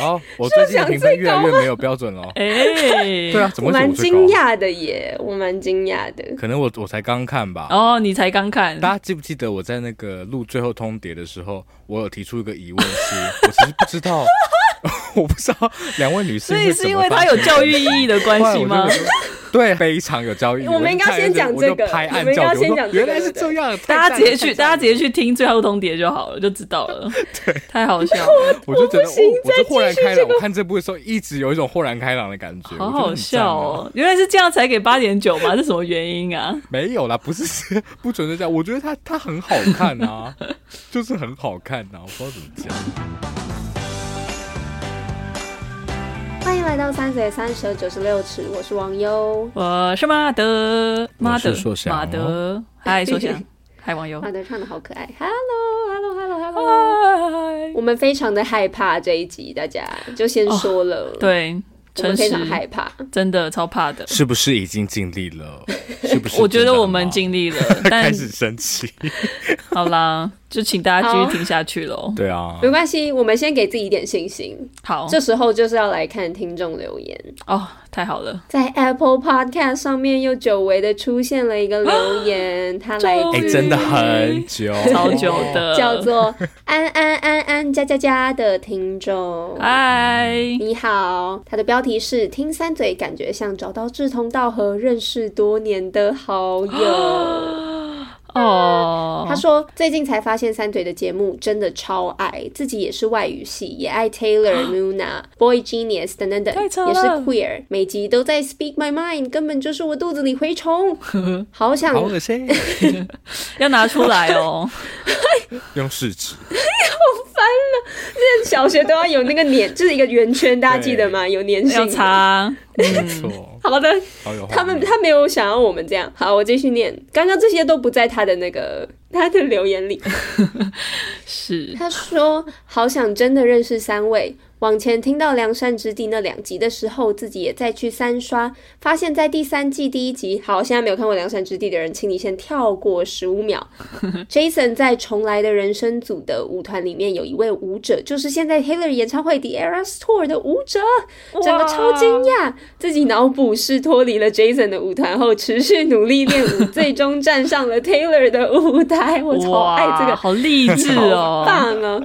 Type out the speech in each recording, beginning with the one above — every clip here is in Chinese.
哦，我最近评分越来越没有标准了。哎，对啊，怎么会蛮惊讶的耶，我蛮惊讶的。可能我我才刚看吧。哦，你才刚看。大家记不记得我在那个录最后通牒的时候，我有提出一个疑问是，我其实不知道，我不知道两位女士，所以是因为它有教育意义的关系吗？对，非常有教育。我们应该先讲这个，我们应该先讲。原来是这样，大家直接去，大家直接去听最后通牒就好了，就知道了。对，太好笑了。我就觉得，我就豁然开朗。我看这部的时候，一直有一种豁然开朗的感觉。好好笑哦！原来是这样才给八点九吗？是什么原因啊？没有啦，不是不存在这样。我觉得它它很好看啊，就是很好看啊，我不知道怎么讲。欢迎来到三嘴三舌九十六尺，我是王优，我是马德，马德，马德，嗨，硕翔，嗨，王优，马德唱的好可爱，Hello，Hello，Hello，Hello，我们非常的害怕这一集，大家就先说了，对。我们非常害怕，真的超怕的。是不是已经尽力了？是不是？我觉得我们尽力了，但开始生气。好啦，就请大家继续听下去喽。对啊，没关系，我们先给自己一点信心。好，这时候就是要来看听众留言。哦，太好了，在 Apple Podcast 上面又久违的出现了一个留言，他来自真的很久，超久的，叫做安安安安加加加的听众。嗨，你好，他的标题是听三嘴，感觉像找到志同道合、认识多年的好友。哦，他说最近才发现三腿的节目真的超爱，自己也是外语系，也爱 Taylor、Luna、Boy Genius 等等等，也是 queer，每集都在 Speak My Mind，根本就是我肚子里蛔虫，好想，好恶心，要拿出来哦，用试纸，好烦了，现在小学都要有那个粘，就是一个圆圈，大家记得吗？有粘性，要擦，没错。好的，他们他没有想要我们这样。好，我继续念。刚刚这些都不在他的那个 他的留言里。是，他说好想真的认识三位。往前听到良善之地那两集的时候，自己也再去三刷，发现在第三季第一集。好，现在没有看过良善之地的人，请你先跳过十五秒。Jason 在重来的人生组的舞团里面有一位舞者，就是现在 Taylor 演唱会 The Eras Tour 的舞者，整个超惊讶。自己脑补是脱离了 Jason 的舞团后，持续努力练舞，最终站上了 Taylor 的舞台。我超爱这个，好励志哦，棒哦！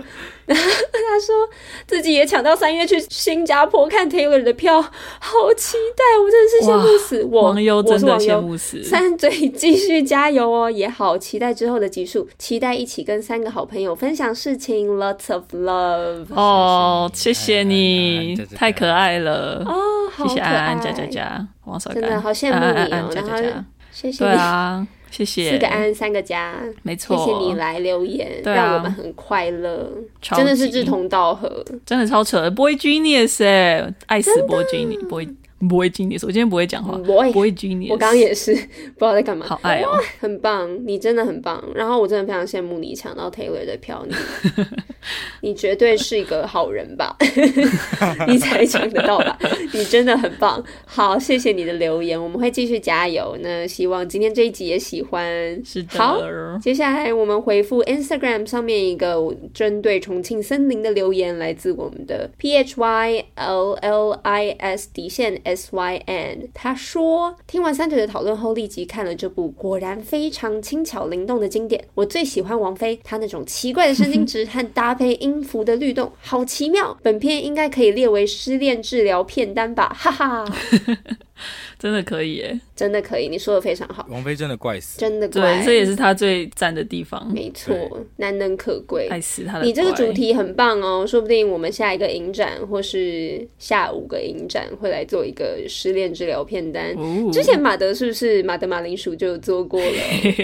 他说自己也抢到三月去新加坡看 Taylor 的票，好期待！我真的是羡慕死。我，王优真的羡慕死。三嘴继续加油哦，也好期待之后的集数，期待一起跟三个好朋友分享事情，Lots of love 哦，谢谢你，太可爱了。哦，谢谢安安加加加，王小真的好羡慕你哦，然后谢谢对啊。谢谢四个安三个家，没错。谢谢你来留言，啊、让我们很快乐，真的是志同道合，真的超扯。Boy Genius 哎，爱死 Boy Genius Boy。不会 genius，我今天不会讲话。不会，不会 genius。我刚刚也是 不知道在干嘛。好爱哦，很棒，你真的很棒。然后我真的非常羡慕你抢到 Taylor 的票，你 你绝对是一个好人吧？你才抢得到吧？你真的很棒。好，谢谢你的留言，我们会继续加油。那希望今天这一集也喜欢。是的。好，接下来我们回复 Instagram 上面一个针对重庆森林的留言，来自我们的 P H Y L L I S 底线。S Y N，他说听完三腿的讨论后，立即看了这部果然非常轻巧灵动的经典。我最喜欢王菲，她那种奇怪的神经质和搭配音符的律动，好奇妙。本片应该可以列为失恋治疗片单吧，哈哈。真的可以耶，真的可以，你说的非常好。王菲真的怪死，真的怪，对，这也是他最赞的地方。没错，难能可贵，爱死他的。你这个主题很棒哦，说不定我们下一个影展或是下五个影展会来做一个失恋治疗片单。哦、之前马德是不是马德马铃薯就做过了？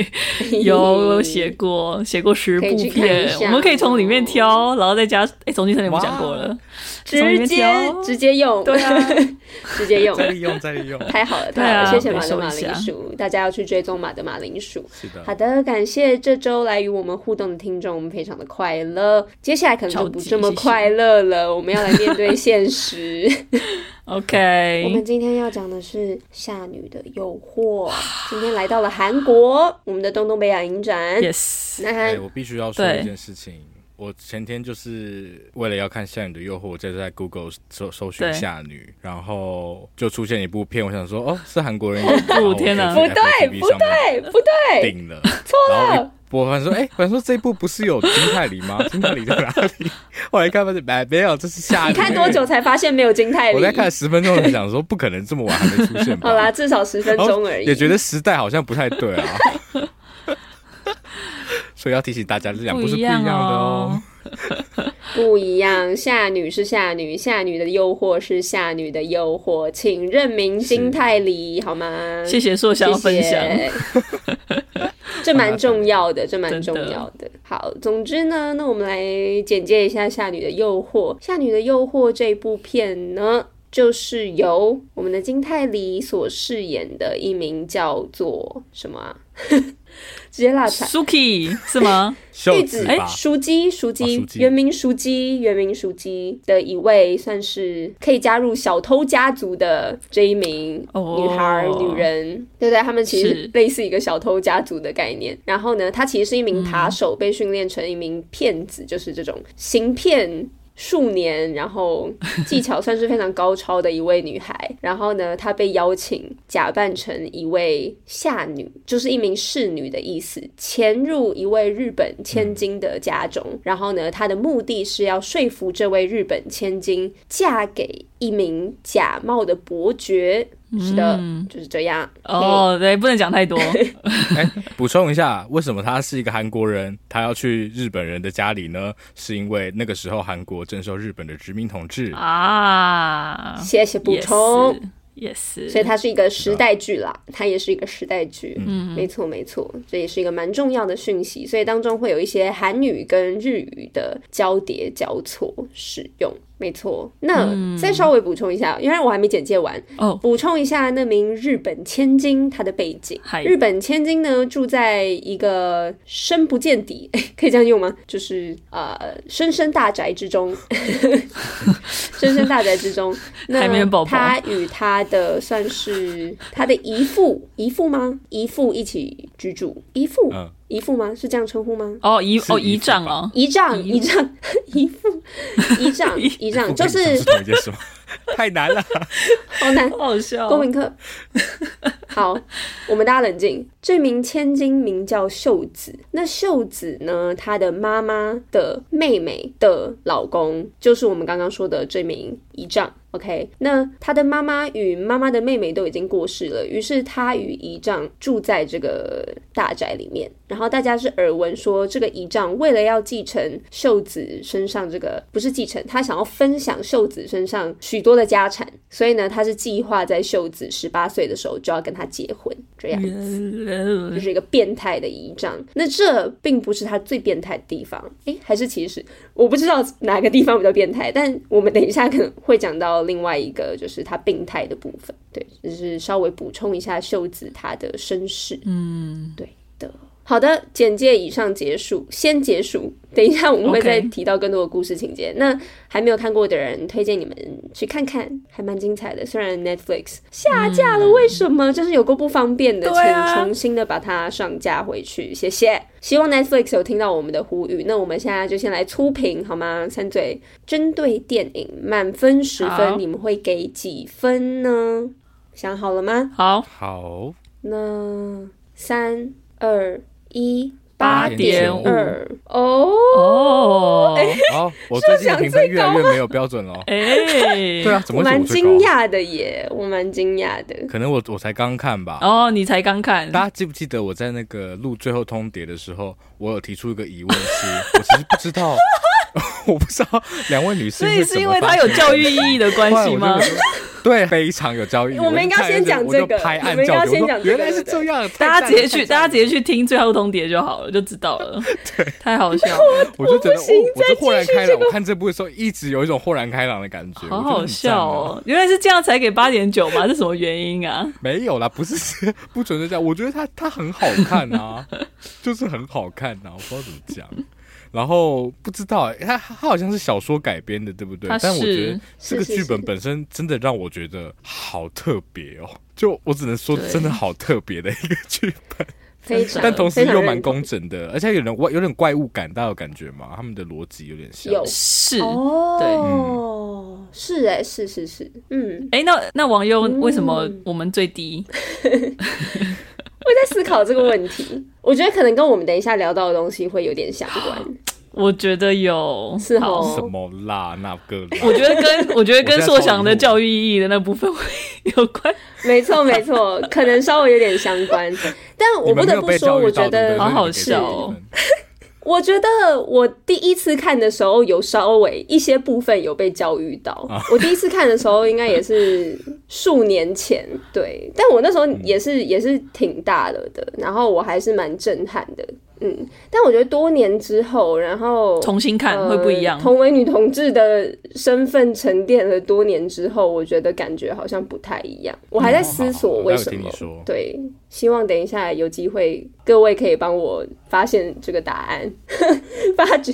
有写过，写过十部片，我们可以从里面挑，然后再加。哎，重庆森林我们讲过了，直接直接用，对啊，直接用，再利用，再利用。好了，太好了，谢谢马德马铃薯，大家要去追踪马德马铃薯。是的，好的，感谢这周来与我们互动的听众，我们非常的快乐。接下来可能就不这么快乐了，我们要来面对现实。OK，我们今天要讲的是《夏女的诱惑》。今天来到了韩国，我们的东东北亚影展。Yes，那我必须要说一件事情。我前天就是为了要看《夏女的诱惑》，我在在 Google 搜搜寻夏女，然后就出现一部片，我想说，哦，是韩国人演的。哦天哪，不对，不对，不对，顶了，错了。我反正说，哎、欸，反正说这一部不是有金泰梨吗？金泰梨在哪里？后来看发现，没没有，这是夏女。你看多久才发现没有金泰梨？我在看十分钟，才想说不可能这么晚还没出现吧。好啦，至少十分钟而已。也觉得时代好像不太对啊。所以要提醒大家，这两部是不一样的哦。不一样，夏女是夏女，夏女的诱惑是夏女的诱惑，请认明金泰梨好吗？谢谢硕香分享。这蛮重要的，这蛮重要的。好，总之呢，那我们来简介一下《夏女的诱惑》。《夏女的诱惑》这部片呢，就是由我们的金泰梨所饰演的一名叫做什么啊？直接落场，Suki 是吗？玉子哎，淑姬，淑姬，原名熟鸡，原名熟鸡的一位，算是可以加入小偷家族的这一名女孩、oh, 女人，对不对？他们其实类似一个小偷家族的概念。然后呢，她其实是一名扒手，被训练成一名骗子，嗯、就是这种行骗。数年，然后技巧算是非常高超的一位女孩。然后呢，她被邀请假扮成一位下女，就是一名侍女的意思，潜入一位日本千金的家中。然后呢，她的目的是要说服这位日本千金嫁给一名假冒的伯爵。是的，嗯、就是这样。哦.对，不能讲太多。哎，补充一下，为什么他是一个韩国人，他要去日本人的家里呢？是因为那个时候韩国正受日本的殖民统治啊。谢谢补充。也是，所以它是一个时代剧啦，它也是一个时代剧。嗯，没错没错，这也是一个蛮重要的讯息。所以当中会有一些韩语跟日语的交叠交错使用。没错，那、嗯、再稍微补充一下，因为我还没简介完哦。补充一下那名日本千金她的背景。日本千金呢，住在一个深不见底，可以这样用吗？就是呃，深深大宅之中，深深大宅之中。那他与他的算是他的姨父，姨父吗？姨父一起居住，姨父。嗯姨父吗？是这样称呼吗？哦，姨哦，姨丈哦，姨丈，姨丈，姨父，姨丈，姨丈，就是太难了，好难，好笑。公民课，好，我们大家冷静。这名千金名叫秀子，那秀子呢？她的妈妈的妹妹的老公，就是我们刚刚说的这名姨丈。OK，那她的妈妈与妈妈的妹妹都已经过世了，于是她与姨丈住在这个大宅里面。然后大家是耳闻说，这个姨丈为了要继承秀子身上这个不是继承，他想要分享秀子身上许多的家产，所以呢，他是计划在秀子十八岁的时候就要跟他结婚，这样子，就是一个变态的仪仗。那这并不是他最变态的地方，诶，还是其实我不知道哪个地方比较变态，但我们等一下可能会讲到。另外一个就是他病态的部分，对，就是稍微补充一下秀子他的身世，嗯，对的。好的，简介以上结束，先结束。等一下我们会再提到更多的故事情节。那还没有看过的人，推荐你们去看看，还蛮精彩的。虽然 Netflix 下架了，嗯、为什么？就是有个不方便的，请重新的把它上架回去，谢谢。希望 Netflix 有听到我们的呼吁。那我们现在就先来粗评好吗？三嘴针对电影满分十分，你们会给几分呢？想好了吗？好，好。那三二。一八点五哦哦，好，我最近的评分越来越没有标准了。哎，对啊，怎么会蛮惊讶的耶？我蛮惊讶的。可能我我才刚看吧。哦，你才刚看。大家记不记得我在那个录最后通牒的时候，我有提出一个疑问是，我其实不知道，我不知道两位女士，所以是因为它有教育意义的关系吗？对，非常有教育意义。我们应该先讲这个，我们应该先讲。原来是这样，大家直接去，大家直接去听最后通牒就好了，就知道了。对，太好笑了。我就觉得，我就豁然开朗。我看这部的时候，一直有一种豁然开朗的感觉。好好笑哦！原来是这样才给八点九吗？是什么原因啊？没有啦，不是不存在这样。我觉得它它很好看啊，就是很好看啊，我不知道怎么讲。然后不知道，他他好像是小说改编的，对不对？但我觉得这个剧本本身真的让我觉得好特别哦，就我只能说真的好特别的一个剧本，非常，但同时又蛮工整的，而且有人怪，有点怪物感，大家有感觉吗？他们的逻辑有点像，有。是。哦，对，嗯、是哎，是是是，嗯，哎，那那王优为什么我们最低？在思考这个问题，我觉得可能跟我们等一下聊到的东西会有点相关。我觉得有，是哦，什么啦？那个啦？我觉得跟 我觉得跟硕翔的教育意义的那部分会 有关。没错，没错，可能稍微有点相关。但我不得不说，我觉得好好笑哦。我觉得我第一次看的时候，有稍微一些部分有被教育到。啊、我第一次看的时候，应该也是数年前，对。但我那时候也是、嗯、也是挺大了的，然后我还是蛮震撼的。嗯，但我觉得多年之后，然后重新看会不一样。呃、同为女同志的身份沉淀了多年之后，我觉得感觉好像不太一样。我还在思索为什么。嗯、对，希望等一下有机会，各位可以帮我发现这个答案。发觉，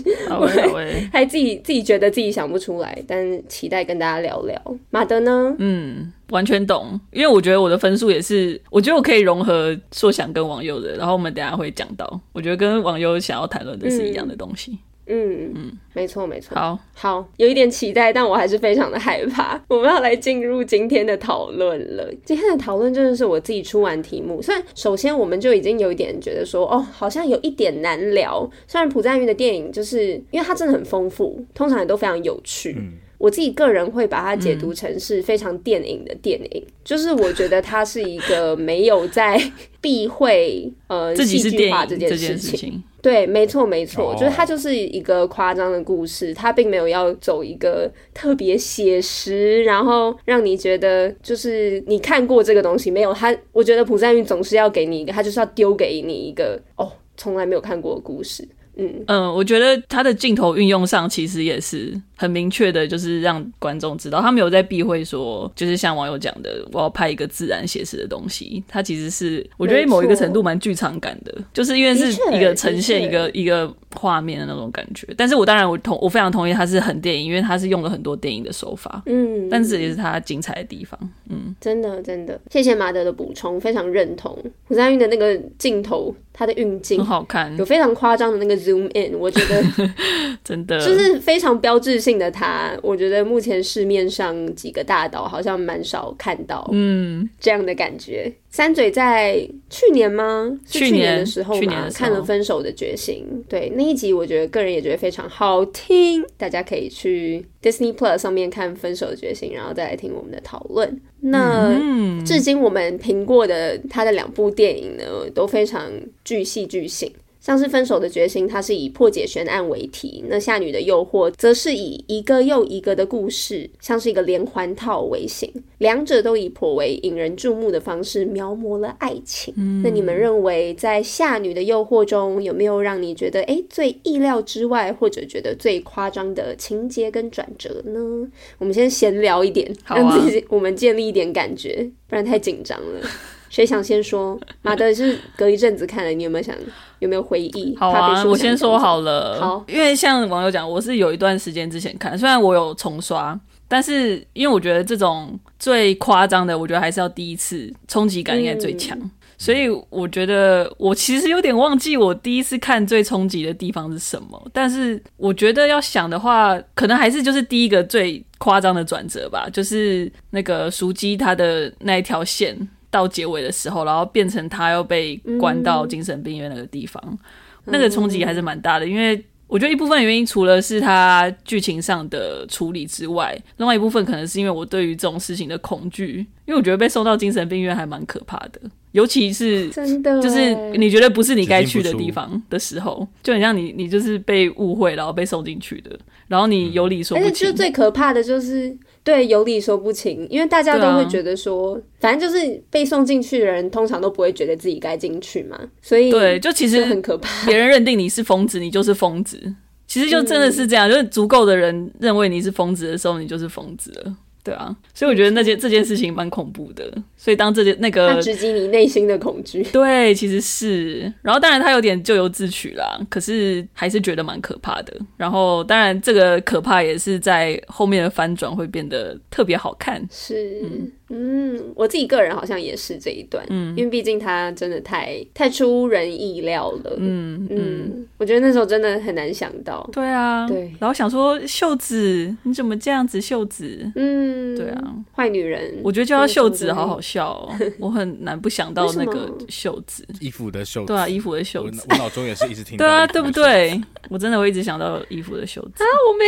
还自己自己觉得自己想不出来，但期待跟大家聊聊。马德呢？嗯。完全懂，因为我觉得我的分数也是，我觉得我可以融合硕想跟网友的，然后我们等下会讲到，我觉得跟网友想要谈论的是一样的东西。嗯嗯，没错没错。好，好，有一点期待，但我还是非常的害怕。我们要来进入今天的讨论了。今天的讨论真的是我自己出完题目，虽然首先我们就已经有一点觉得说，哦，好像有一点难聊。虽然朴赞郁的电影就是因为它真的很丰富，通常也都非常有趣。嗯我自己个人会把它解读成是非常电影的电影，嗯、就是我觉得它是一个没有在 避讳呃戏剧化这件事情。事情对，没错没错，我觉得它就是一个夸张的故事，它并没有要走一个特别写实，然后让你觉得就是你看过这个东西没有？它我觉得朴赞郁总是要给你一个，他就是要丢给你一个哦，从来没有看过的故事。嗯嗯，我觉得他的镜头运用上其实也是很明确的，就是让观众知道他没有在避讳说，就是像网友讲的，我要拍一个自然写实的东西。他其实是我觉得某一个程度蛮剧场感的，就是因为是一个呈现一个一个画面的那种感觉。但是我当然我同我非常同意他是很电影，因为他是用了很多电影的手法。嗯，但是也是他精彩的地方。嗯，真的真的，谢谢马德的补充，非常认同胡三韵的那个镜头。它的运镜很好看，有非常夸张的那个 zoom in，我觉得 真的就是非常标志性的它。我觉得目前市面上几个大岛好像蛮少看到，嗯，这样的感觉。三嘴在去年吗？去年的时候嘛，看了《分手的决心》。对，那一集，我觉得个人也觉得非常好听，大家可以去 Disney Plus 上面看《分手的决心》，然后再来听我们的讨论。那、嗯、至今我们评过的他的两部电影呢，都非常具戏剧性。像是分手的决心，它是以破解悬案为题；那夏女的诱惑，则是以一个又一个的故事，像是一个连环套为型。两者都以颇为引人注目的方式描摹了爱情。嗯、那你们认为，在夏女的诱惑中，有没有让你觉得诶最意料之外，或者觉得最夸张的情节跟转折呢？我们先闲聊一点，啊、让自己我们建立一点感觉，不然太紧张了。谁想先说？马德是隔一阵子看了，你有没有想有没有回忆？好啊，我先说好了。好，因为像网友讲，我是有一段时间之前看，虽然我有重刷，但是因为我觉得这种最夸张的，我觉得还是要第一次冲击感应该最强，嗯、所以我觉得我其实有点忘记我第一次看最冲击的地方是什么。但是我觉得要想的话，可能还是就是第一个最夸张的转折吧，就是那个淑姬她的那一条线。到结尾的时候，然后变成他要被关到精神病院那个地方，嗯、那个冲击还是蛮大的。因为我觉得一部分原因，除了是他剧情上的处理之外，另外一部分可能是因为我对于这种事情的恐惧。因为我觉得被送到精神病院还蛮可怕的，尤其是真的，就是你觉得不是你该去的地方的时候，就很像你，你就是被误会，然后被送进去的，然后你有理说不清。就最可怕的就是。对，有理说不清，因为大家都会觉得说，啊、反正就是被送进去的人，通常都不会觉得自己该进去嘛，所以对，就其实很可怕。别人认定你是疯子，你就是疯子，其实就真的是这样，嗯、就是足够的人认为你是疯子的时候，你就是疯子了。对啊，所以我觉得那件这件事情蛮恐怖的。所以当这件那个，它直击你内心的恐惧。对，其实是。然后当然他有点咎由自取啦，可是还是觉得蛮可怕的。然后当然这个可怕也是在后面的翻转会变得特别好看。是，嗯嗯，我自己个人好像也是这一段，嗯，因为毕竟他真的太太出人意料了，嗯嗯，嗯，我觉得那时候真的很难想到，对啊，对，然后想说秀子你怎么这样子，秀子，嗯，对啊，坏女人，我觉得叫她秀子好好笑哦，我很难不想到那个秀子，衣服的秀子，对啊，衣服的秀子，我脑中也是一直听到，对啊，对不对？我真的会一直想到衣服的秀子。啊，我没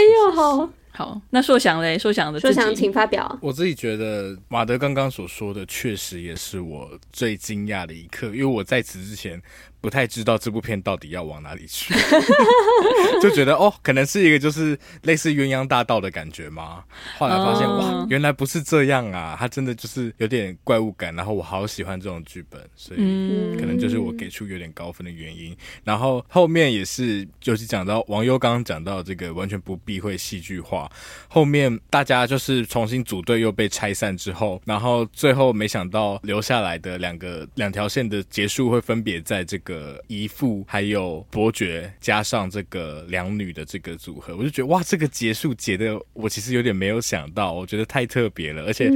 有好。那硕翔嘞？硕翔的，硕翔，请发表。我自己觉得马德刚刚所说的，确实也是我最惊讶的一刻，因为我在此之前。不太知道这部片到底要往哪里去，就觉得哦，可能是一个就是类似鸳鸯大道的感觉嘛。后来发现、uh... 哇，原来不是这样啊！它真的就是有点怪物感，然后我好喜欢这种剧本，所以可能就是我给出有点高分的原因。然后后面也是，就是讲到王优刚刚讲到这个完全不避讳戏剧化，后面大家就是重新组队又被拆散之后，然后最后没想到留下来的两个两条线的结束会分别在这个。呃，姨父还有伯爵加上这个两女的这个组合，我就觉得哇，这个结束结的我其实有点没有想到，我觉得太特别了，而且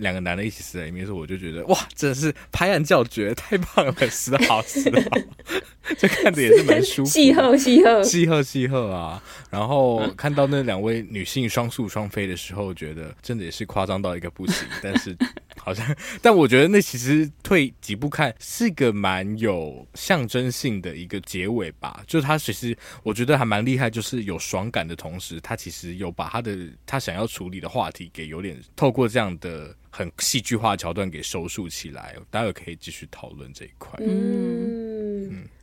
两个男的一起死在里面的时候，我就觉得哇，真的是拍案叫绝，太棒了，死好死好，这看着也是蛮舒服，喜贺喜贺喜贺喜贺啊！然后看到那两位女性双宿双飞的时候，觉得真的也是夸张到一个不行，但是。好像，但我觉得那其实退几步看是个蛮有象征性的一个结尾吧。就是他其实我觉得还蛮厉害，就是有爽感的同时，他其实有把他的他想要处理的话题给有点透过这样的很戏剧化桥段给收束起来。待会可以继续讨论这一块。嗯。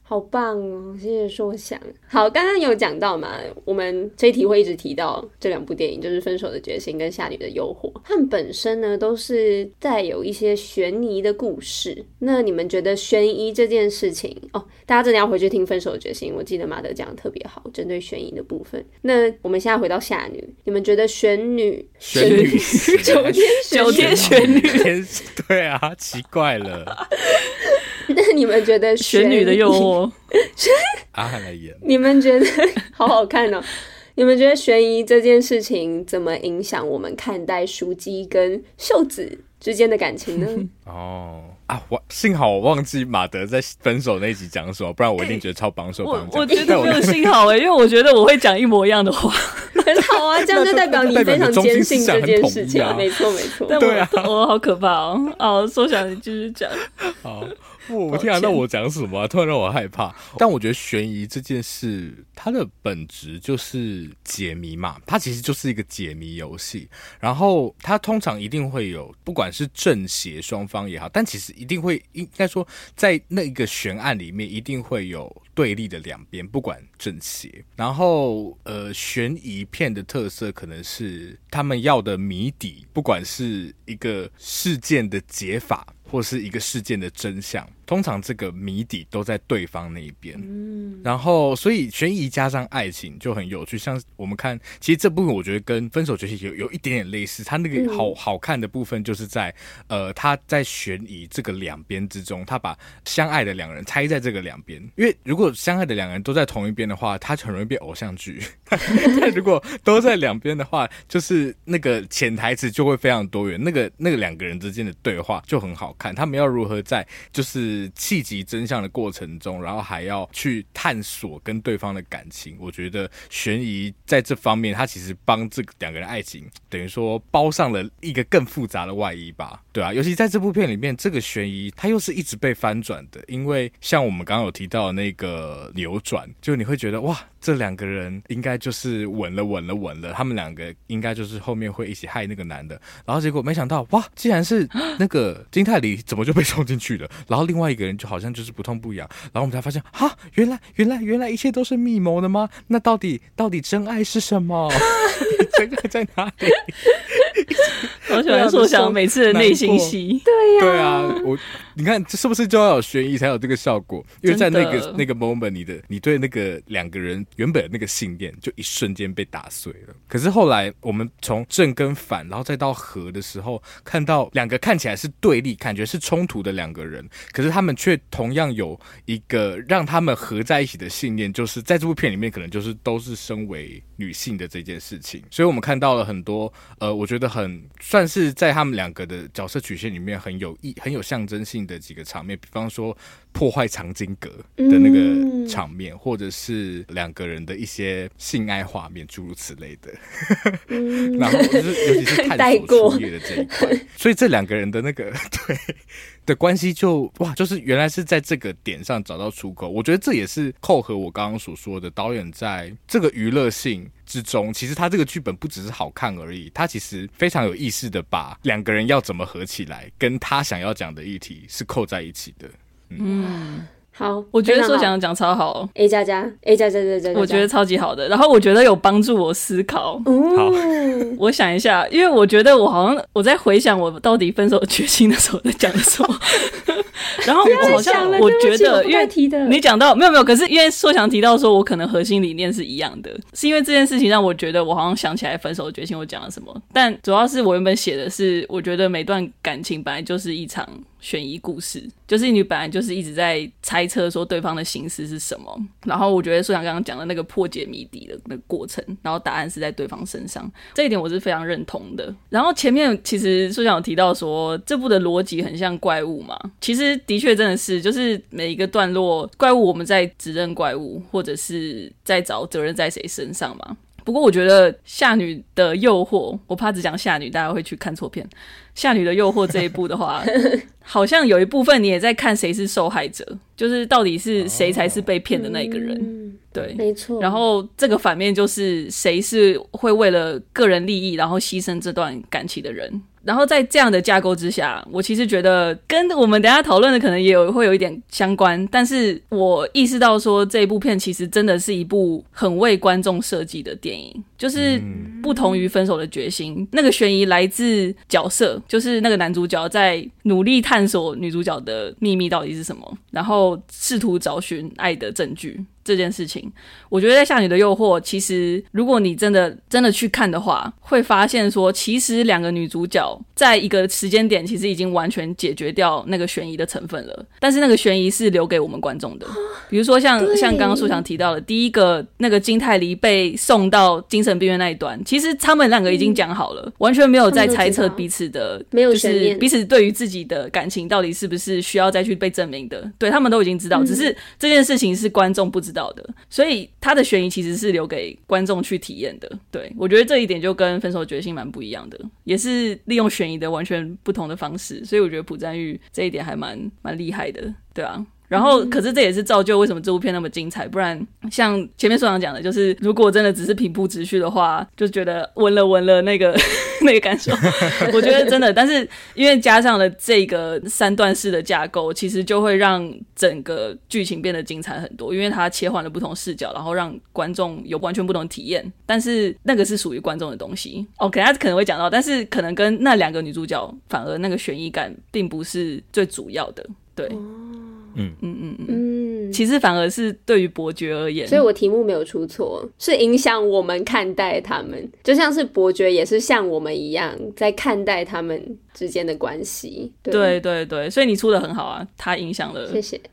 嗯好棒哦！谢谢说想。好，刚刚有讲到嘛，我们这一题会一直提到这两部电影，就是《分手的决心》跟《夏女的诱惑》。它们本身呢，都是带有一些悬疑的故事。那你们觉得悬疑这件事情哦，大家真的要回去听《分手的决心》，我记得马德讲的特别好，针对悬疑的部分。那我们现在回到夏女，你们觉得 玄女、玄女、九天、九天玄女，对啊，奇怪了。那你们觉得玄女的诱惑？阿汉来演。你们觉得好好看哦？你们觉得悬疑这件事情怎么影响我们看待书姬跟秀子之间的感情呢？哦啊，我幸好我忘记马德在分手那一集讲什么，不然我一定觉得超榜首。我我觉得没有幸好哎、欸，因为我觉得我会讲一模一样的话。很好啊，这样就代表你非常坚信这件事情。没错没错。对啊，我好可怕哦！哦，说想你继续讲。好。我天啊，那我讲什么啊？突然让我害怕。但我觉得悬疑这件事，它的本质就是解谜嘛，它其实就是一个解谜游戏。然后它通常一定会有，不管是正邪双方也好，但其实一定会应该说，在那一个悬案里面一定会有对立的两边，不管正邪。然后呃，悬疑片的特色可能是他们要的谜底，不管是一个事件的解法，或是一个事件的真相。通常这个谜底都在对方那一边，然后所以悬疑加上爱情就很有趣。像我们看，其实这部分我觉得跟《分手决心》有有一点点类似。它那个好好看的部分就是在呃，他在悬疑这个两边之中，他把相爱的两人拆在这个两边。因为如果相爱的两人都在同一边的话，他很容易变偶像剧。但 如果都在两边的话，就是那个潜台词就会非常多元。那个那个两个人之间的对话就很好看。他们要如何在就是。气急真相的过程中，然后还要去探索跟对方的感情，我觉得悬疑在这方面，它其实帮这两个人爱情等于说包上了一个更复杂的外衣吧，对啊，尤其在这部片里面，这个悬疑它又是一直被翻转的，因为像我们刚刚有提到那个扭转，就你会觉得哇，这两个人应该就是稳了，稳了，稳了，他们两个应该就是后面会一起害那个男的，然后结果没想到哇，竟然是那个金泰梨怎么就被冲进去了，然后另外。一个人就好像就是不痛不痒，然后我们才发现，哈，原来原来原来一切都是密谋的吗？那到底到底真爱是什么？真爱在哪里？我喜欢硕翔每次的内心戏，对呀，对啊，我你看这是不是就要有悬疑才有这个效果？因为在那个那个 moment，你的你对那个两个人原本的那个信念就一瞬间被打碎了。可是后来我们从正跟反，然后再到和的时候，看到两个看起来是对立、感觉是冲突的两个人，可是他们却同样有一个让他们合在一起的信念，就是在这部片里面可能就是都是身为女性的这件事情。所以我们看到了很多呃，我觉得很算。是在他们两个的角色曲线里面很有意、很有象征性的几个场面，比方说破坏藏经阁的那个场面，嗯、或者是两个人的一些性爱画面，诸如此类的。嗯、然后就是尤其是探索初夜的这一块，所以这两个人的那个 对。的关系就哇，就是原来是在这个点上找到出口。我觉得这也是扣合我刚刚所说的，导演在这个娱乐性之中，其实他这个剧本不只是好看而已，他其实非常有意识的把两个人要怎么合起来，跟他想要讲的议题是扣在一起的。嗯。嗯好，我觉得说讲讲超好，A 加加 A 加加加加，我觉得超级好的。然后我觉得有帮助我思考。嗯，好，我想一下，因为我觉得我好像我在回想我到底分手决心的时候在讲什么。然后我好像我觉得，因为你讲到没有没有，可是因为硕强提到说我可能核心理念是一样的，是因为这件事情让我觉得我好像想起来分手决心我讲了什么。但主要是我原本写的是，我觉得每段感情本来就是一场。悬疑故事就是你本来就是一直在猜测说对方的心思是什么，然后我觉得硕强刚刚讲的那个破解谜底的那个过程，然后答案是在对方身上，这一点我是非常认同的。然后前面其实硕强有提到说这部的逻辑很像怪物嘛，其实的确真的是，就是每一个段落怪物我们在指认怪物，或者是在找责任在谁身上嘛。不过我觉得夏女的诱惑，我怕只讲夏女大家会去看错片。夏女的诱惑这一部的话，好像有一部分你也在看谁是受害者，就是到底是谁才是被骗的那个人。嗯、对，没错。然后这个反面就是谁是会为了个人利益，然后牺牲这段感情的人。然后在这样的架构之下，我其实觉得跟我们等下讨论的可能也有会有一点相关，但是我意识到说这一部片其实真的是一部很为观众设计的电影，就是不同于《分手的决心》，那个悬疑来自角色，就是那个男主角在努力探索女主角的秘密到底是什么，然后试图找寻爱的证据。这件事情，我觉得在《夏女的诱惑》，其实如果你真的真的去看的话，会发现说，其实两个女主角在一个时间点，其实已经完全解决掉那个悬疑的成分了。但是那个悬疑是留给我们观众的，比如说像像刚刚苏翔提到的，第一个那个金泰梨被送到精神病院那一段，其实他们两个已经讲好了，嗯、完全没有在猜测彼此的，没有就是彼此对于自己的感情到底是不是需要再去被证明的，对他们都已经知道，只是这件事情是观众不知知道。的，所以他的悬疑其实是留给观众去体验的。对，我觉得这一点就跟《分手决心》蛮不一样的，也是利用悬疑的完全不同的方式。所以我觉得朴赞郁这一点还蛮蛮厉害的，对啊。然后，可是这也是造就为什么这部片那么精彩。不然，像前面所长讲的，就是如果真的只是平铺直叙的话，就觉得闻了闻了那个 那个感受。我觉得真的，但是因为加上了这个三段式的架构，其实就会让整个剧情变得精彩很多。因为它切换了不同视角，然后让观众有完全不同的体验。但是那个是属于观众的东西。OK，他可能会讲到，但是可能跟那两个女主角反而那个悬疑感并不是最主要的。对。嗯。嗯嗯嗯，其实反而是对于伯爵而言，所以我题目没有出错，是影响我们看待他们，就像是伯爵也是像我们一样在看待他们之间的关系。对。对对对，所以你出的很好啊，他影响了，谢谢。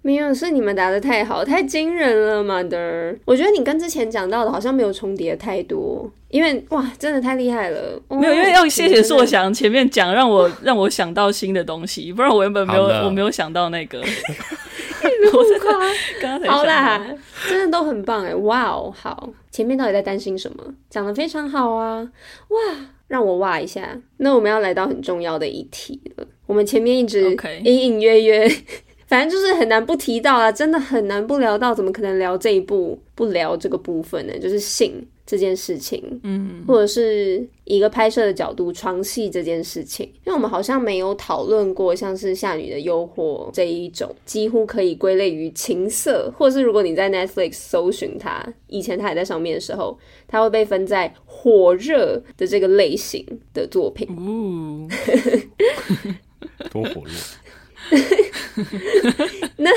没有，是你们答的太好，太惊人了，Mother。我觉得你跟之前讲到的好像没有重叠太多，因为哇，真的太厉害了。没有，因为要谢谢硕强前面讲，让我 让我想到新的东西，不然我原本没有我没有想到那个。我真的刚才好啦，真的都很棒哎，哇哦，好，前面到底在担心什么？讲的非常好啊，哇，让我哇一下。那我们要来到很重要的一题了，我们前面一直隐隐约约。反正就是很难不提到啊，真的很难不聊到，怎么可能聊这一部不聊这个部分呢？就是性这件事情，嗯，或者是一个拍摄的角度，床戏这件事情，因为我们好像没有讨论过像是《夏女的诱惑》这一种，几乎可以归类于情色，或者是如果你在 Netflix 搜寻它，以前它还在上面的时候，它会被分在火热的这个类型的作品。嗯，多火热。那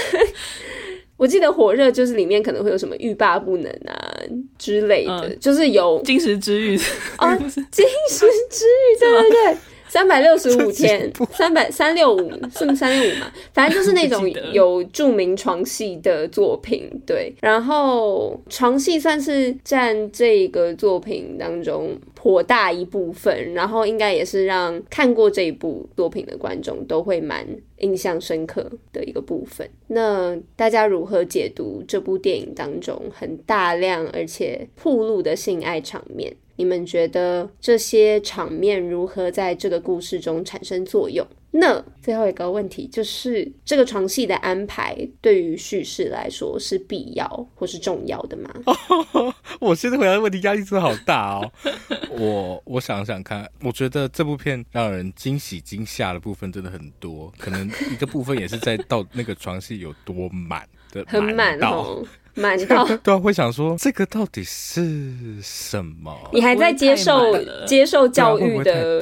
我记得火热就是里面可能会有什么欲罢不能啊之类的，嗯、就是有金石之欲啊，金石之欲，对对对，三百六十五天，三百三六五，是不是三六五嘛？反正就是那种 有著名床戏的作品，对。然后床戏算是占这个作品当中。颇大一部分，然后应该也是让看过这一部作品的观众都会蛮印象深刻的一个部分。那大家如何解读这部电影当中很大量而且暴露的性爱场面？你们觉得这些场面如何在这个故事中产生作用？那最后一个问题就是，这个床戏的安排对于叙事来说是必要或是重要的吗？我现在回答的问题压力真的好大哦。我我想想看，我觉得这部片让人惊喜惊吓的部分真的很多，可能一个部分也是在到那个床戏有多满的，很满哦。满到。对啊，会想说这个到底是什么？你还在接受接受教育的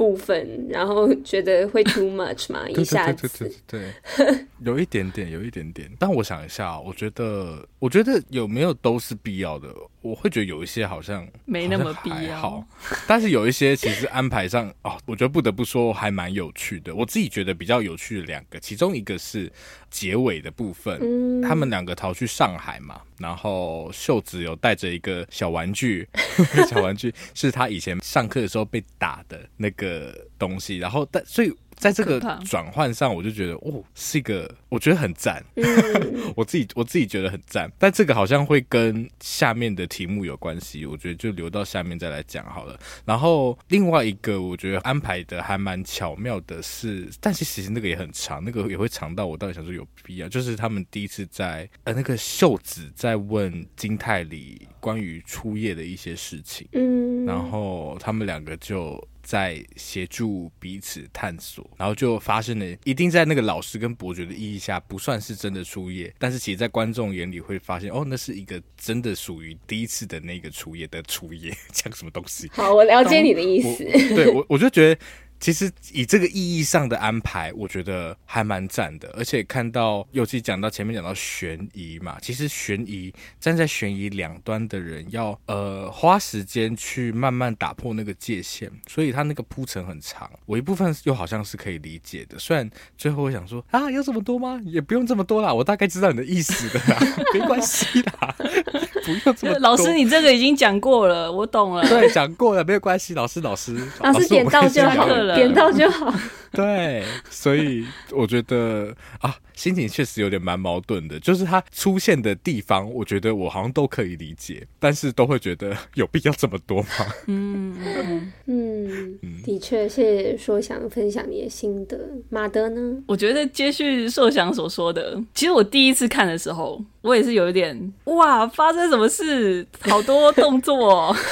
部分，然后觉得会 too much 吗？一下子对对对对对，有一点点，有一点点。但我想一下，我觉得，我觉得有没有都是必要的。我会觉得有一些好像没那么必要，好，但是有一些其实安排上 哦，我觉得不得不说还蛮有趣的。我自己觉得比较有趣的两个，其中一个是结尾的部分，嗯、他们两个逃去上海嘛，然后秀子有带着一个小玩具，小玩具是他以前上课的时候被打的那个东西，然后但所以。在这个转换上，我就觉得哦，是一个我觉得很赞，嗯、我自己我自己觉得很赞。但这个好像会跟下面的题目有关系，我觉得就留到下面再来讲好了。然后另外一个我觉得安排的还蛮巧妙的是，但是其实那个也很长，那个也会长到我到底想说有必要，就是他们第一次在呃那个秀子在问金泰里关于初夜的一些事情，嗯，然后他们两个就。在协助彼此探索，然后就发生了，一定在那个老师跟伯爵的意义下，不算是真的初夜，但是其实，在观众眼里会发现，哦，那是一个真的属于第一次的那个初夜的初夜，讲什么东西？好，我了解你的意思。我对我，我就觉得。其实以这个意义上的安排，我觉得还蛮赞的。而且看到，尤其讲到前面讲到悬疑嘛，其实悬疑站在悬疑两端的人要呃花时间去慢慢打破那个界限，所以他那个铺陈很长。我一部分又好像是可以理解的，虽然最后我想说啊，要这么多吗？也不用这么多啦，我大概知道你的意思的啦，没关系啦，不用这么多。老师，你这个已经讲过了，我懂了。对，讲过了，没有关系。老师，老师，老师点到就好了。点到就好。对，所以我觉得啊，心情确实有点蛮矛盾的。就是它出现的地方，我觉得我好像都可以理解，但是都会觉得有必要这么多吗？嗯嗯嗯，的确，谢谢硕翔分享你的心得。马德呢？我觉得接续硕翔所说的，其实我第一次看的时候，我也是有一点哇，发生什么事？好多动作。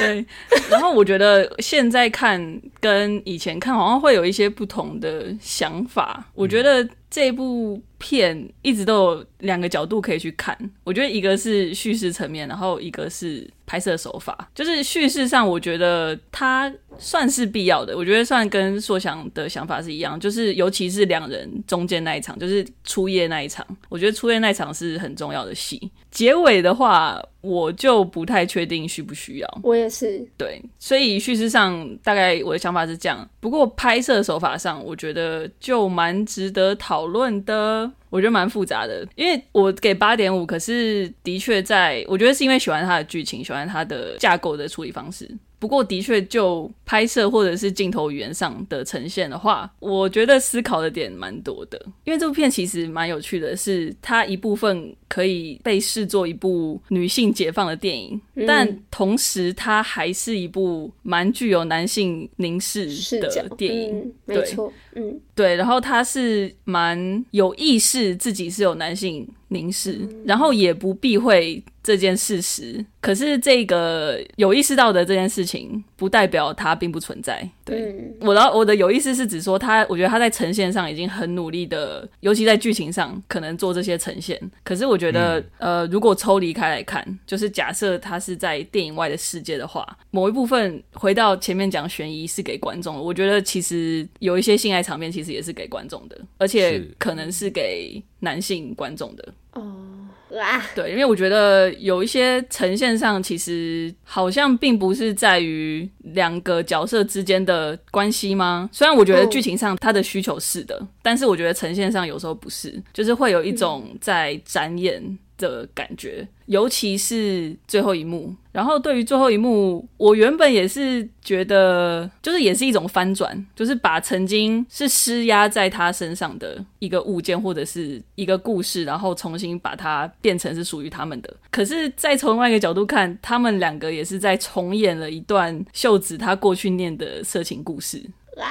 对，然后我觉得现在看看跟以前看好像会有一些不同的想法。我觉得这部片一直都有两个角度可以去看。我觉得一个是叙事层面，然后一个是拍摄手法。就是叙事上，我觉得它算是必要的。我觉得算跟硕翔的想法是一样，就是尤其是两人中间那一场，就是初夜那一场，我觉得初夜那一场是很重要的戏。结尾的话，我就不太确定需不需要。我也是。对，所以叙事上大概我的想想法是这样。不过拍摄手法上，我觉得就蛮值得讨论的。我觉得蛮复杂的，因为我给八点五，可是的确在，我觉得是因为喜欢它的剧情，喜欢它的架构的处理方式。不过，的确就拍摄或者是镜头语言上的呈现的话，我觉得思考的点蛮多的。因为这部片其实蛮有趣的是，是它一部分可以被视作一部女性解放的电影，嗯、但同时它还是一部蛮具有男性凝视的电影。嗯、没错，嗯，对。然后它是蛮有意识自己是有男性凝视，嗯、然后也不避讳这件事实。可是这个有意识到的这件事情，不代表它并不存在。对，嗯、我的我的有意思是指说他，我觉得他在呈现上已经很努力的，尤其在剧情上可能做这些呈现。可是我觉得，嗯、呃，如果抽离开来看，就是假设他是在电影外的世界的话，某一部分回到前面讲悬疑是给观众的，我觉得其实有一些性爱场面其实也是给观众的，而且可能是给男性观众的。哦。哇，对，因为我觉得有一些呈现上，其实好像并不是在于两个角色之间的关系吗？虽然我觉得剧情上他的需求是的，但是我觉得呈现上有时候不是，就是会有一种在展演的感觉，尤其是最后一幕。然后对于最后一幕，我原本也是觉得，就是也是一种翻转，就是把曾经是施压在他身上的一个物件或者是一个故事，然后重新把它变成是属于他们的。可是再从另外一个角度看，他们两个也是在重演了一段秀子他过去念的色情故事。对。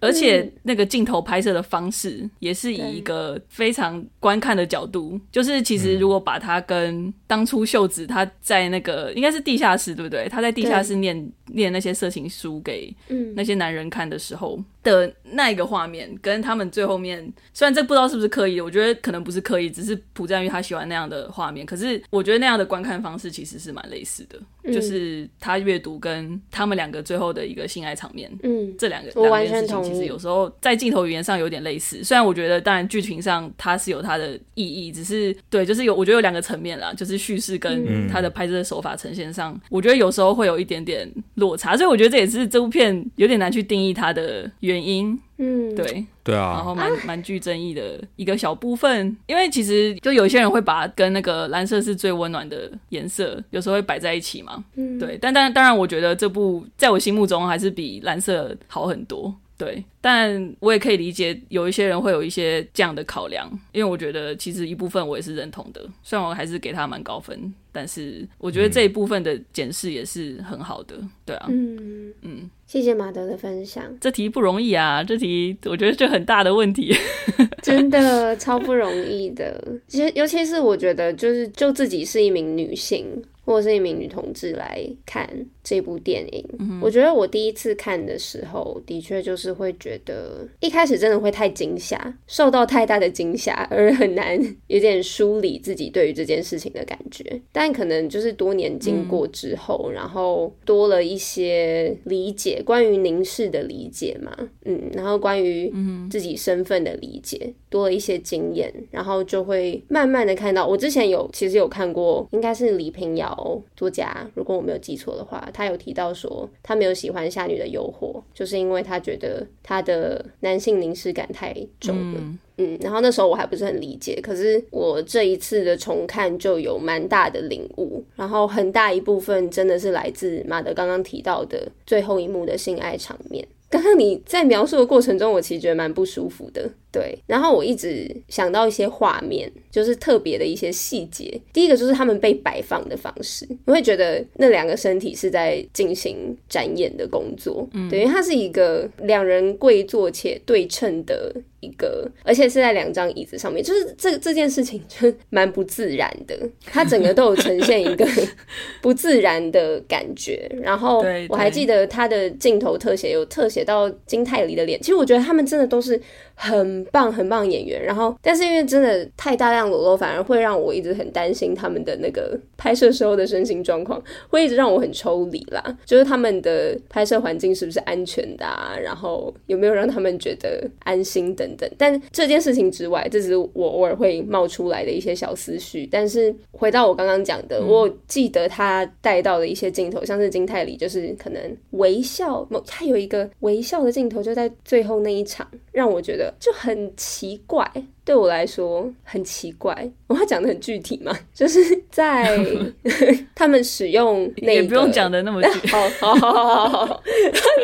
而且那个镜头拍摄的方式也是以一个非常观看的角度，就是其实如果把它跟当初秀子他在那个应该是地下室对不对？他在地下室念念那些色情书给那些男人看的时候。的那一个画面跟他们最后面，虽然这不知道是不是刻意的，我觉得可能不是刻意，只是朴赞郁他喜欢那样的画面。可是我觉得那样的观看方式其实是蛮类似的，嗯、就是他阅读跟他们两个最后的一个性爱场面，嗯，这两个两件事情其实有时候在镜头语言上有点类似。虽然我觉得当然剧情上它是有它的意义，只是对，就是有我觉得有两个层面啦，就是叙事跟他的拍摄手法呈现上，嗯、我觉得有时候会有一点点落差，所以我觉得这也是这部片有点难去定义它的原因。原因，嗯，对，对啊，然后蛮蛮具争议的一个小部分，因为其实就有些人会把跟那个蓝色是最温暖的颜色，有时候会摆在一起嘛，嗯，对，但但当然，我觉得这部在我心目中还是比蓝色好很多。对，但我也可以理解有一些人会有一些这样的考量，因为我觉得其实一部分我也是认同的，虽然我还是给他蛮高分，但是我觉得这一部分的检视也是很好的，对啊，嗯。嗯，嗯。谢谢马德的分享，这题不容易啊，这题我觉得就很大的问题，真的超不容易的，其实尤其是我觉得就是就自己是一名女性。或者是一名女同志来看这部电影，嗯、我觉得我第一次看的时候，的确就是会觉得一开始真的会太惊吓，受到太大的惊吓而很难有点梳理自己对于这件事情的感觉。但可能就是多年经过之后，嗯、然后多了一些理解，关于凝视的理解嘛，嗯，然后关于自己身份的理解，多了一些经验，然后就会慢慢的看到。我之前有其实有看过，应该是李屏瑶。作家，如果我没有记错的话，他有提到说，他没有喜欢《夏女的诱惑》，就是因为他觉得他的男性凝视感太重了。嗯，嗯，然后那时候我还不是很理解，可是我这一次的重看就有蛮大的领悟，然后很大一部分真的是来自马德刚刚提到的最后一幕的性爱场面。刚刚你在描述的过程中，我其实觉得蛮不舒服的。对，然后我一直想到一些画面，就是特别的一些细节。第一个就是他们被摆放的方式，我会觉得那两个身体是在进行展演的工作，嗯，等于它是一个两人跪坐且对称的一个，而且是在两张椅子上面，就是这这件事情就蛮不自然的，它整个都有呈现一个 不自然的感觉。然后我还记得他的镜头特写有特写到金泰梨的脸，其实我觉得他们真的都是。很棒很棒演员，然后但是因为真的太大量裸露，反而会让我一直很担心他们的那个拍摄时候的身心状况，会一直让我很抽离啦。就是他们的拍摄环境是不是安全的啊？然后有没有让他们觉得安心等等。但这件事情之外，这只是我偶尔会冒出来的一些小思绪。但是回到我刚刚讲的，嗯、我记得他带到的一些镜头，像是金泰里，就是可能微笑，他有一个微笑的镜头，就在最后那一场，让我觉得。就很奇怪，对我来说很奇怪。我要讲的很具体嘛，就是在 他们使用那个，也不用讲的那么具体。好好好好好好，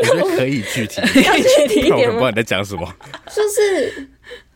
我觉得可以具体，要具体一点吗？我不知道你在讲什么。就是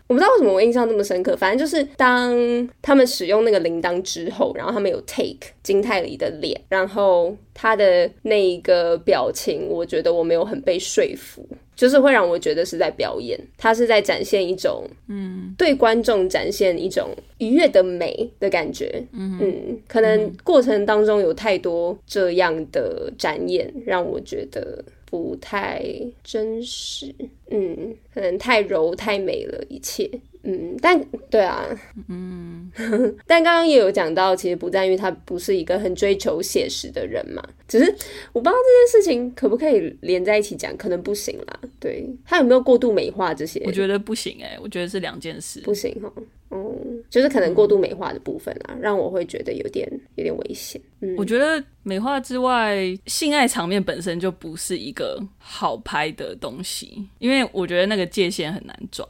我不知道为什么我印象那么深刻，反正就是当他们使用那个铃铛之后，然后他们有 take 金泰梨的脸，然后他的那一个表情，我觉得我没有很被说服。就是会让我觉得是在表演，他是在展现一种，嗯，对观众展现一种愉悦的美的感觉，嗯，嗯，可能过程当中有太多这样的展演，让我觉得不太真实，嗯，可能太柔太美了一切。嗯，但对啊，嗯，但刚刚也有讲到，其实不赞郁他不是一个很追求写实的人嘛，只是我不知道这件事情可不可以连在一起讲，可能不行啦。对，他有没有过度美化这些？我觉得不行哎、欸，我觉得是两件事，不行哈。嗯，就是可能过度美化的部分啦，嗯、让我会觉得有点有点危险。嗯，我觉得美化之外，性爱场面本身就不是一个好拍的东西，因为我觉得那个界限很难抓。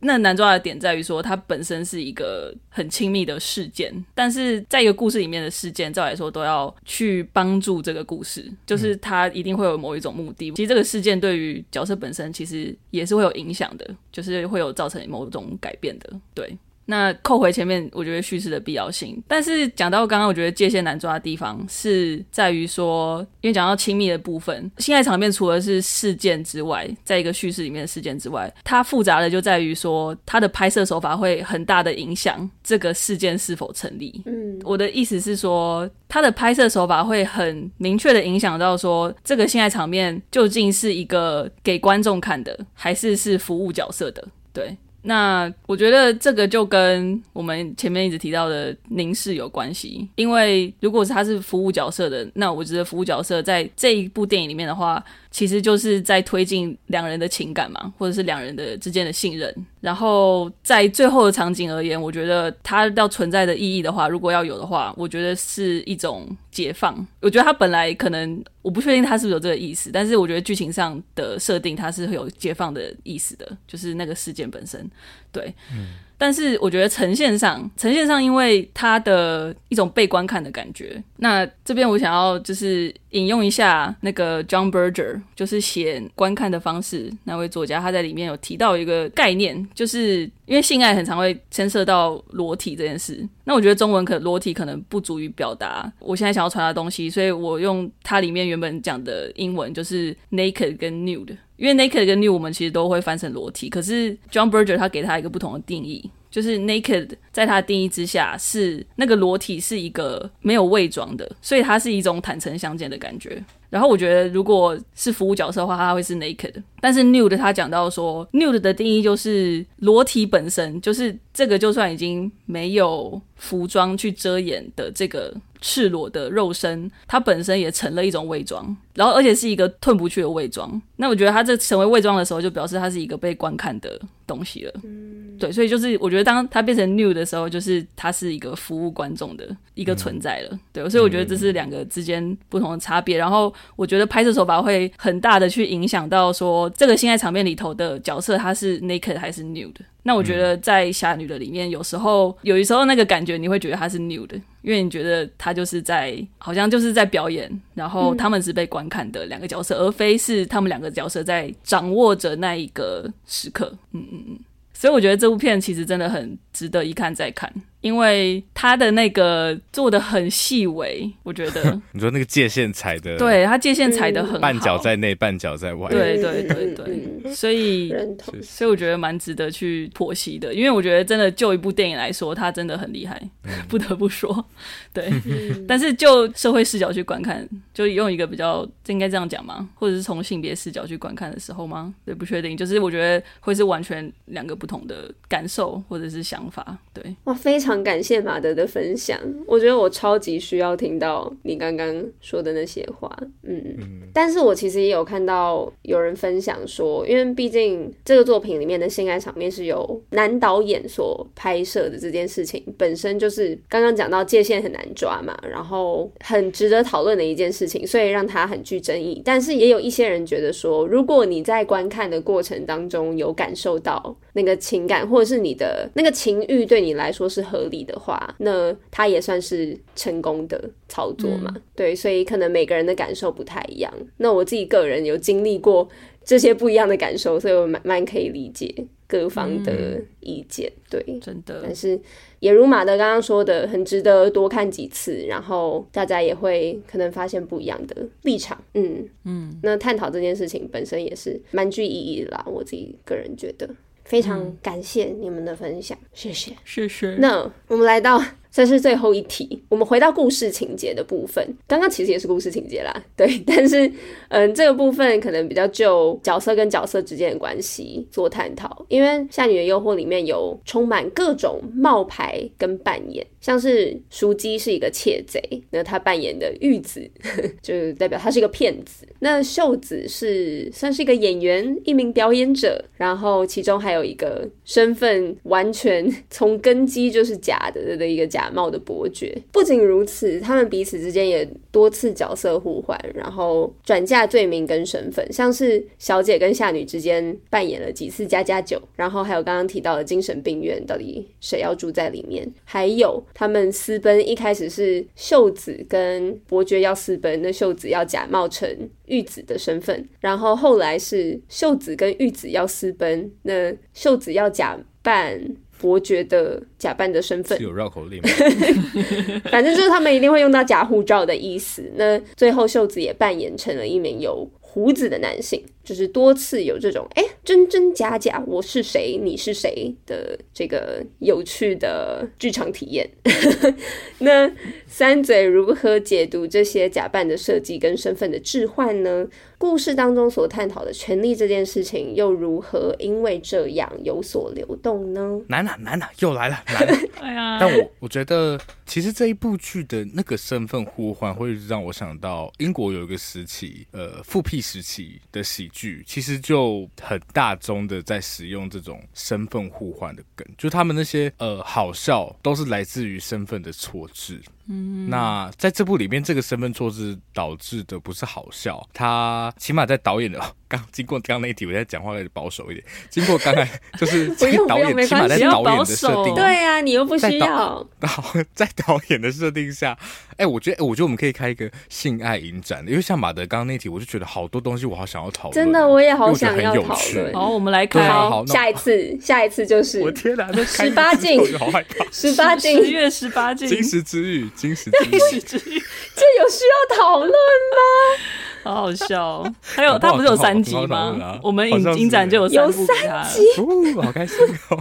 那难抓的点在于说，它本身是一个很亲密的事件，但是在一个故事里面的事件，照来说都要去帮助这个故事，就是它一定会有某一种目的。其实这个事件对于角色本身其实也是会有影响的，就是会有造成某种改变的，对。那扣回前面，我觉得叙事的必要性。但是讲到刚刚，我觉得界限难抓的地方是在于说，因为讲到亲密的部分，性爱场面除了是事件之外，在一个叙事里面的事件之外，它复杂的就在于说，它的拍摄手法会很大的影响这个事件是否成立。嗯，我的意思是说，它的拍摄手法会很明确的影响到说，这个性爱场面究竟是一个给观众看的，还是是服务角色的？对。那我觉得这个就跟我们前面一直提到的凝视有关系，因为如果是他是服务角色的，那我觉得服务角色在这一部电影里面的话。其实就是在推进两人的情感嘛，或者是两人的之间的信任。然后在最后的场景而言，我觉得它要存在的意义的话，如果要有的话，我觉得是一种解放。我觉得它本来可能我不确定它是不是有这个意思，但是我觉得剧情上的设定它是会有解放的意思的，就是那个事件本身，对。但是我觉得呈现上，呈现上，因为它的一种被观看的感觉。那这边我想要就是引用一下那个 John Berger，就是写观看的方式那位作家，他在里面有提到一个概念，就是因为性爱很常会牵涉到裸体这件事。那我觉得中文可裸体可能不足以表达我现在想要传达的东西，所以我用它里面原本讲的英文就是 naked 跟 nude。因为 naked 跟 nude 我们其实都会翻成裸体，可是 John Berger 他给他一个不同的定义，就是 naked 在他的定义之下是那个裸体是一个没有伪装的，所以它是一种坦诚相见的感觉。然后我觉得如果是服务角色的话，它会是 naked。但是 nude 他讲到说 nude 的定义就是裸体本身，就是这个就算已经没有服装去遮掩的这个。赤裸的肉身，它本身也成了一种伪装，然后而且是一个褪不去的伪装。那我觉得它这成为伪装的时候，就表示它是一个被观看的东西了。嗯，对，所以就是我觉得当它变成 new 的时候，就是它是一个服务观众的一个存在了。嗯、对，所以我觉得这是两个之间不同的差别。然后我觉得拍摄手法会很大的去影响到说这个性爱场面里头的角色，他是 naked 还是 new 的。那我觉得在《侠女》的里面，有时候有的时候那个感觉你会觉得他是 nude，因为你觉得他就是在好像就是在表演，然后他们是被观看的两个角色，而非是他们两个角色在掌握着那一个时刻。嗯嗯嗯。所以我觉得这部片其实真的很值得一看再看。因为他的那个做的很细微，我觉得。你说那个界限踩的，对他界限踩的很好，半脚在内，半脚在外，对对对对，所以所以我觉得蛮值得去剖析的，因为我觉得真的就一部电影来说，他真的很厉害，不得不说，对。但是就社会视角去观看，就用一个比较应该这样讲吗？或者是从性别视角去观看的时候吗？对，不确定，就是我觉得会是完全两个不同的感受或者是想法，对。哇，非常。感谢马德的分享，我觉得我超级需要听到你刚刚说的那些话，嗯，嗯，但是我其实也有看到有人分享说，因为毕竟这个作品里面的性爱场面是由男导演所拍摄的，这件事情本身就是刚刚讲到界限很难抓嘛，然后很值得讨论的一件事情，所以让他很具争议。但是也有一些人觉得说，如果你在观看的过程当中有感受到那个情感，或者是你的那个情欲对你来说是合。合理的话，那他也算是成功的操作嘛？嗯、对，所以可能每个人的感受不太一样。那我自己个人有经历过这些不一样的感受，所以我蛮蛮可以理解各方的意见。嗯、对，真的。但是也如马德刚刚说的，很值得多看几次，然后大家也会可能发现不一样的立场。嗯嗯，那探讨这件事情本身也是蛮具意义的啦。我自己个人觉得。非常感谢你们的分享，嗯、谢谢，谢谢。那我们来到。这是最后一题，我们回到故事情节的部分。刚刚其实也是故事情节啦，对。但是，嗯，这个部分可能比较就角色跟角色之间的关系做探讨。因为《夏女的诱惑》里面有充满各种冒牌跟扮演，像是淑姬是一个窃贼，那他扮演的玉子呵呵 就代表他是一个骗子。那秀子是算是一个演员，一名表演者，然后其中还有一个身份完全从根基就是假的的一个假。假冒的伯爵。不仅如此，他们彼此之间也多次角色互换，然后转嫁罪名跟身份，像是小姐跟下女之间扮演了几次家家酒，然后还有刚刚提到的精神病院，到底谁要住在里面？还有他们私奔，一开始是秀子跟伯爵要私奔，那秀子要假冒成玉子的身份，然后后来是秀子跟玉子要私奔，那秀子要假扮伯爵的假扮的身份，是有绕口令？反正就是他们一定会用到假护照的意思。那最后秀子也扮演成了一名有胡子的男性。就是多次有这种哎，真真假假，我是谁，你是谁的这个有趣的剧场体验。那三嘴如何解读这些假扮的设计跟身份的置换呢？故事当中所探讨的权力这件事情，又如何因为这样有所流动呢？难啊难啊，又来了 难啊！哎呀，但我我觉得，其实这一部剧的那个身份互换，会让我想到英国有一个时期，呃，复辟时期的喜剧。其实就很大众的在使用这种身份互换的梗，就他们那些呃好笑都是来自于身份的错置。嗯，那在这部里面，这个身份错置导致的不是好笑，他起码在导演的刚经过刚刚那一题，我在讲话有点保守一点。经过刚才就是 这个导演起码在导演的设定，对呀、啊，你又不需要。然后在导演的设定下，哎、欸，我觉得，我觉得我们可以开一个性爱影展，因为像马德刚刚那题，我就觉得好多东西我好想要讨论。真的，我也好想要讨论。好，我们来开。好，下一次，下一次就是。我天哪，那十八禁，好害怕。十八禁，十月十八禁，金石之玉。金石之玉，这有需要讨论吗？好好笑哦！还有他不是有三集吗？我们影影展就有三集，哦，好开心哦！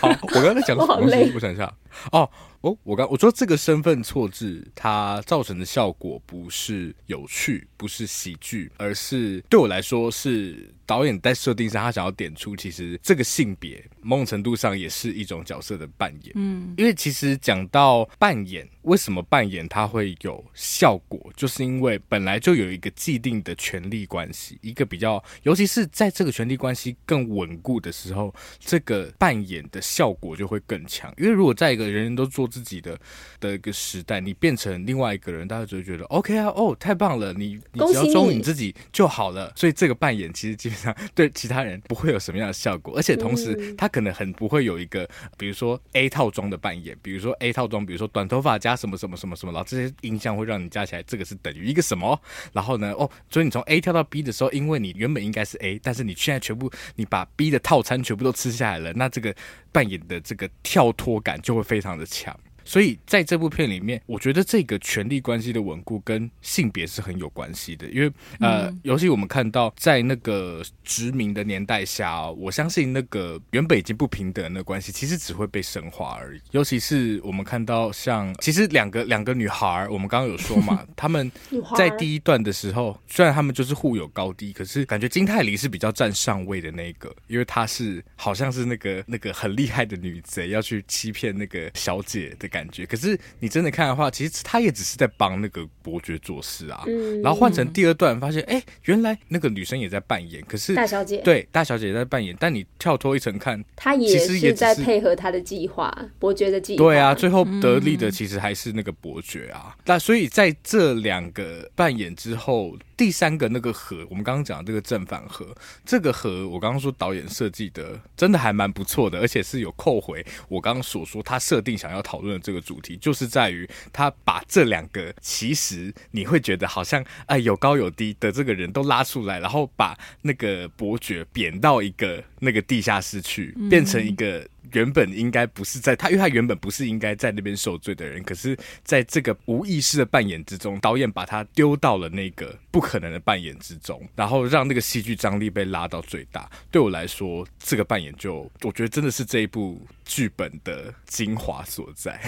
好，我刚才讲什么 东西？我想一下哦。哦，我刚我说这个身份错置，它造成的效果不是有趣，不是喜剧，而是对我来说是导演在设定上，他想要点出，其实这个性别某种程度上也是一种角色的扮演。嗯，因为其实讲到扮演，为什么扮演它会有效果，就是因为本来就有一个既定的权力关系，一个比较，尤其是在这个权力关系更稳固的时候，这个扮演的效果就会更强。因为如果在一个人人都做。自己的的一个时代，你变成另外一个人，大家就会觉得 OK 啊，哦，太棒了，你你只要忠于你自己就好了。所以这个扮演其实基本上对其他人不会有什么样的效果，而且同时他可能很不会有一个，比如说 A 套装的扮演，比如说 A 套装，比如说短头发加什么什么什么什么，然后这些印象会让你加起来，这个是等于一个什么？然后呢，哦，所以你从 A 跳到 B 的时候，因为你原本应该是 A，但是你现在全部你把 B 的套餐全部都吃下来了，那这个扮演的这个跳脱感就会非常的强。所以在这部片里面，我觉得这个权力关系的稳固跟性别是很有关系的，因为呃，尤其我们看到在那个殖民的年代下，哦，我相信那个原本已经不平等的关系，其实只会被深化而已。尤其是我们看到像，其实两个两个女孩，我们刚刚有说嘛，她们在第一段的时候，虽然她们就是互有高低，可是感觉金泰梨是比较占上位的那个，因为她是好像是那个那个很厉害的女贼，要去欺骗那个小姐的。感觉，可是你真的看的话，其实他也只是在帮那个伯爵做事啊。嗯，然后换成第二段，发现哎，原来那个女生也在扮演，可是大小姐对大小姐也在扮演，但你跳脱一层看，她也是在配合他的计划，伯爵的计划。对啊，最后得利的其实还是那个伯爵啊。那所以在这两个扮演之后。第三个那个和，我们刚刚讲的这个正反和，这个和我刚刚说导演设计的真的还蛮不错的，而且是有扣回我刚刚所说他设定想要讨论的这个主题，就是在于他把这两个其实你会觉得好像哎有高有低的这个人都拉出来，然后把那个伯爵贬到一个那个地下室去，变成一个。原本应该不是在他，因为他原本不是应该在那边受罪的人，可是在这个无意识的扮演之中，导演把他丢到了那个不可能的扮演之中，然后让那个戏剧张力被拉到最大。对我来说，这个扮演就我觉得真的是这一部剧本的精华所在。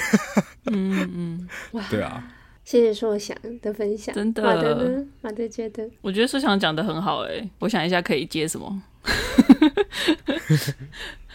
嗯嗯，哇，对啊，谢谢硕翔的分享。真的，马德呢？马德觉得，我觉得硕翔讲的很好。哎，我想一下可以接什么。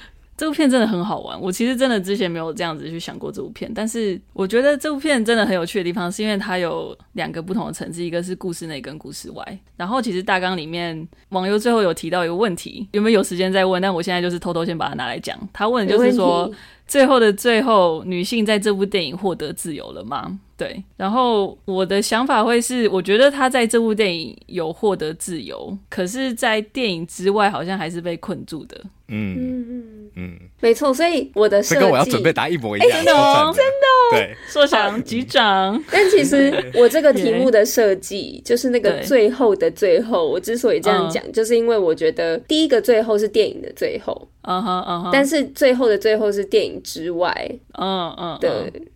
这部片真的很好玩。我其实真的之前没有这样子去想过这部片，但是我觉得这部片真的很有趣的地方，是因为它有两个不同的层次，一个是故事内跟故事外。然后其实大纲里面网友最后有提到一个问题，有没有有时间再问？但我现在就是偷偷先把它拿来讲。他问的就是说，最后的最后，女性在这部电影获得自由了吗？对，然后我的想法会是，我觉得他在这部电影有获得自由，可是，在电影之外，好像还是被困住的。嗯嗯嗯，没错，所以我的设计跟我要准备答一模一样，真的。哦，真的哦，对，硕想局长。但其实我这个题目的设计，就是那个最后的最后，我之所以这样讲，就是因为我觉得第一个最后是电影的最后。嗯哼嗯哼，但是最后的最后是电影之外，嗯嗯，对，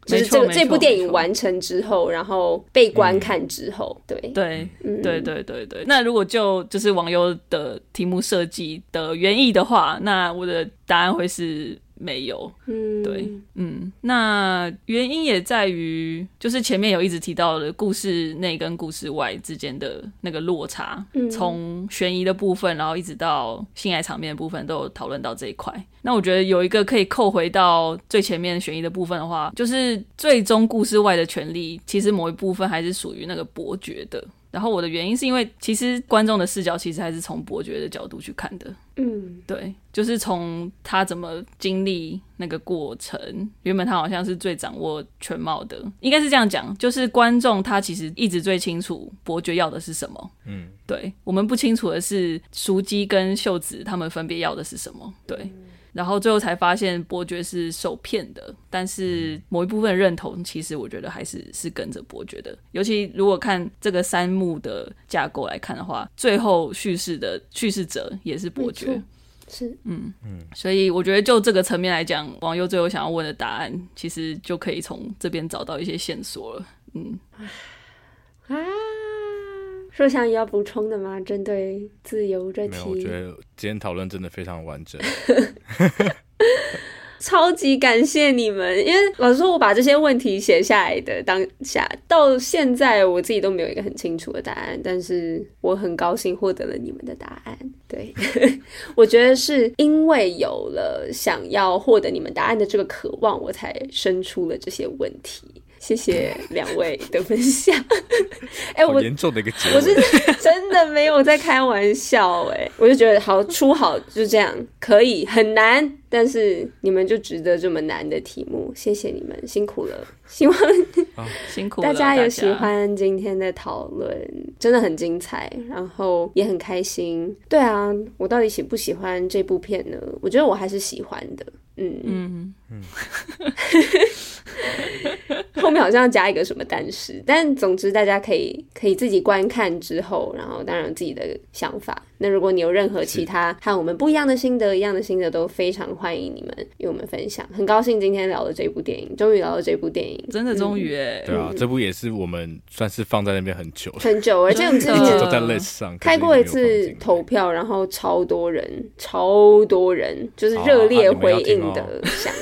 就是这个这部电影完成之后，然后被观看之后，对对对对对对。那如果就就是网友的题目设计的原意的话，那我的答案会是。没有，嗯，对，嗯，那原因也在于，就是前面有一直提到的故事内跟故事外之间的那个落差，嗯，从悬疑的部分，然后一直到性爱场面的部分，都有讨论到这一块。那我觉得有一个可以扣回到最前面悬疑的部分的话，就是最终故事外的权利，其实某一部分还是属于那个伯爵的。然后我的原因是因为，其实观众的视角其实还是从伯爵的角度去看的。嗯，对，就是从他怎么经历那个过程。原本他好像是最掌握全貌的，应该是这样讲。就是观众他其实一直最清楚伯爵要的是什么。嗯，对，我们不清楚的是淑姬跟秀子他们分别要的是什么。对。然后最后才发现伯爵是受骗的，但是某一部分认同，其实我觉得还是是跟着伯爵的。尤其如果看这个三幕的架构来看的话，最后叙事的叙事者也是伯爵，是嗯嗯，所以我觉得就这个层面来讲，网友最后想要问的答案，其实就可以从这边找到一些线索了。嗯啊。硕想要补充的吗？针对自由这题，我觉得今天讨论真的非常完整，超级感谢你们。因为老实说，我把这些问题写下来的当下，到现在我自己都没有一个很清楚的答案，但是我很高兴获得了你们的答案。对，我觉得是因为有了想要获得你们答案的这个渴望，我才生出了这些问题。谢谢两位的分享。哎、欸，我严重的一个结我是真的没有在开玩笑哎，我就觉得好出好就这样可以很难，但是你们就值得这么难的题目，谢谢你们辛苦了。希望辛苦大家有喜欢今天的讨论，真的很精彩，然后也很开心。对啊，我到底喜不喜欢这部片呢？我觉得我还是喜欢的。嗯嗯嗯。后面好像要加一个什么但是，但总之大家可以可以自己观看之后，然后当然有自己的想法。那如果你有任何其他和我们不一样的心得，一样的心得都非常欢迎你们与我们分享。很高兴今天聊了这部电影，终于聊了这部电影，真的终于哎，对啊，这部也是我们算是放在那边很久很久，而且我们之前都在 list 上开过一次投票，然后超多人，超多人就是热烈回应的想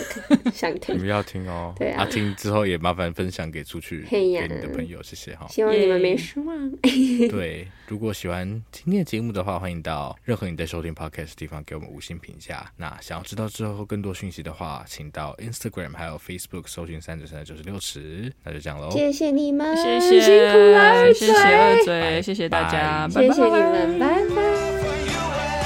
想听，你们要听哦，对啊，听之后也麻烦分享给出去给你的朋友，谢谢哈，希望你们没失望。对，如果喜欢今天的节目的话，欢迎到任何你在收听 podcast 的地方给我们五星评价。那想要知道之后更多讯息的话，请到 Instagram 还有 Facebook 搜寻三九三九十六十。那就这样喽，谢谢你们，谢谢辛苦了，谢谢二嘴，谢谢大家，谢谢你们，拜拜。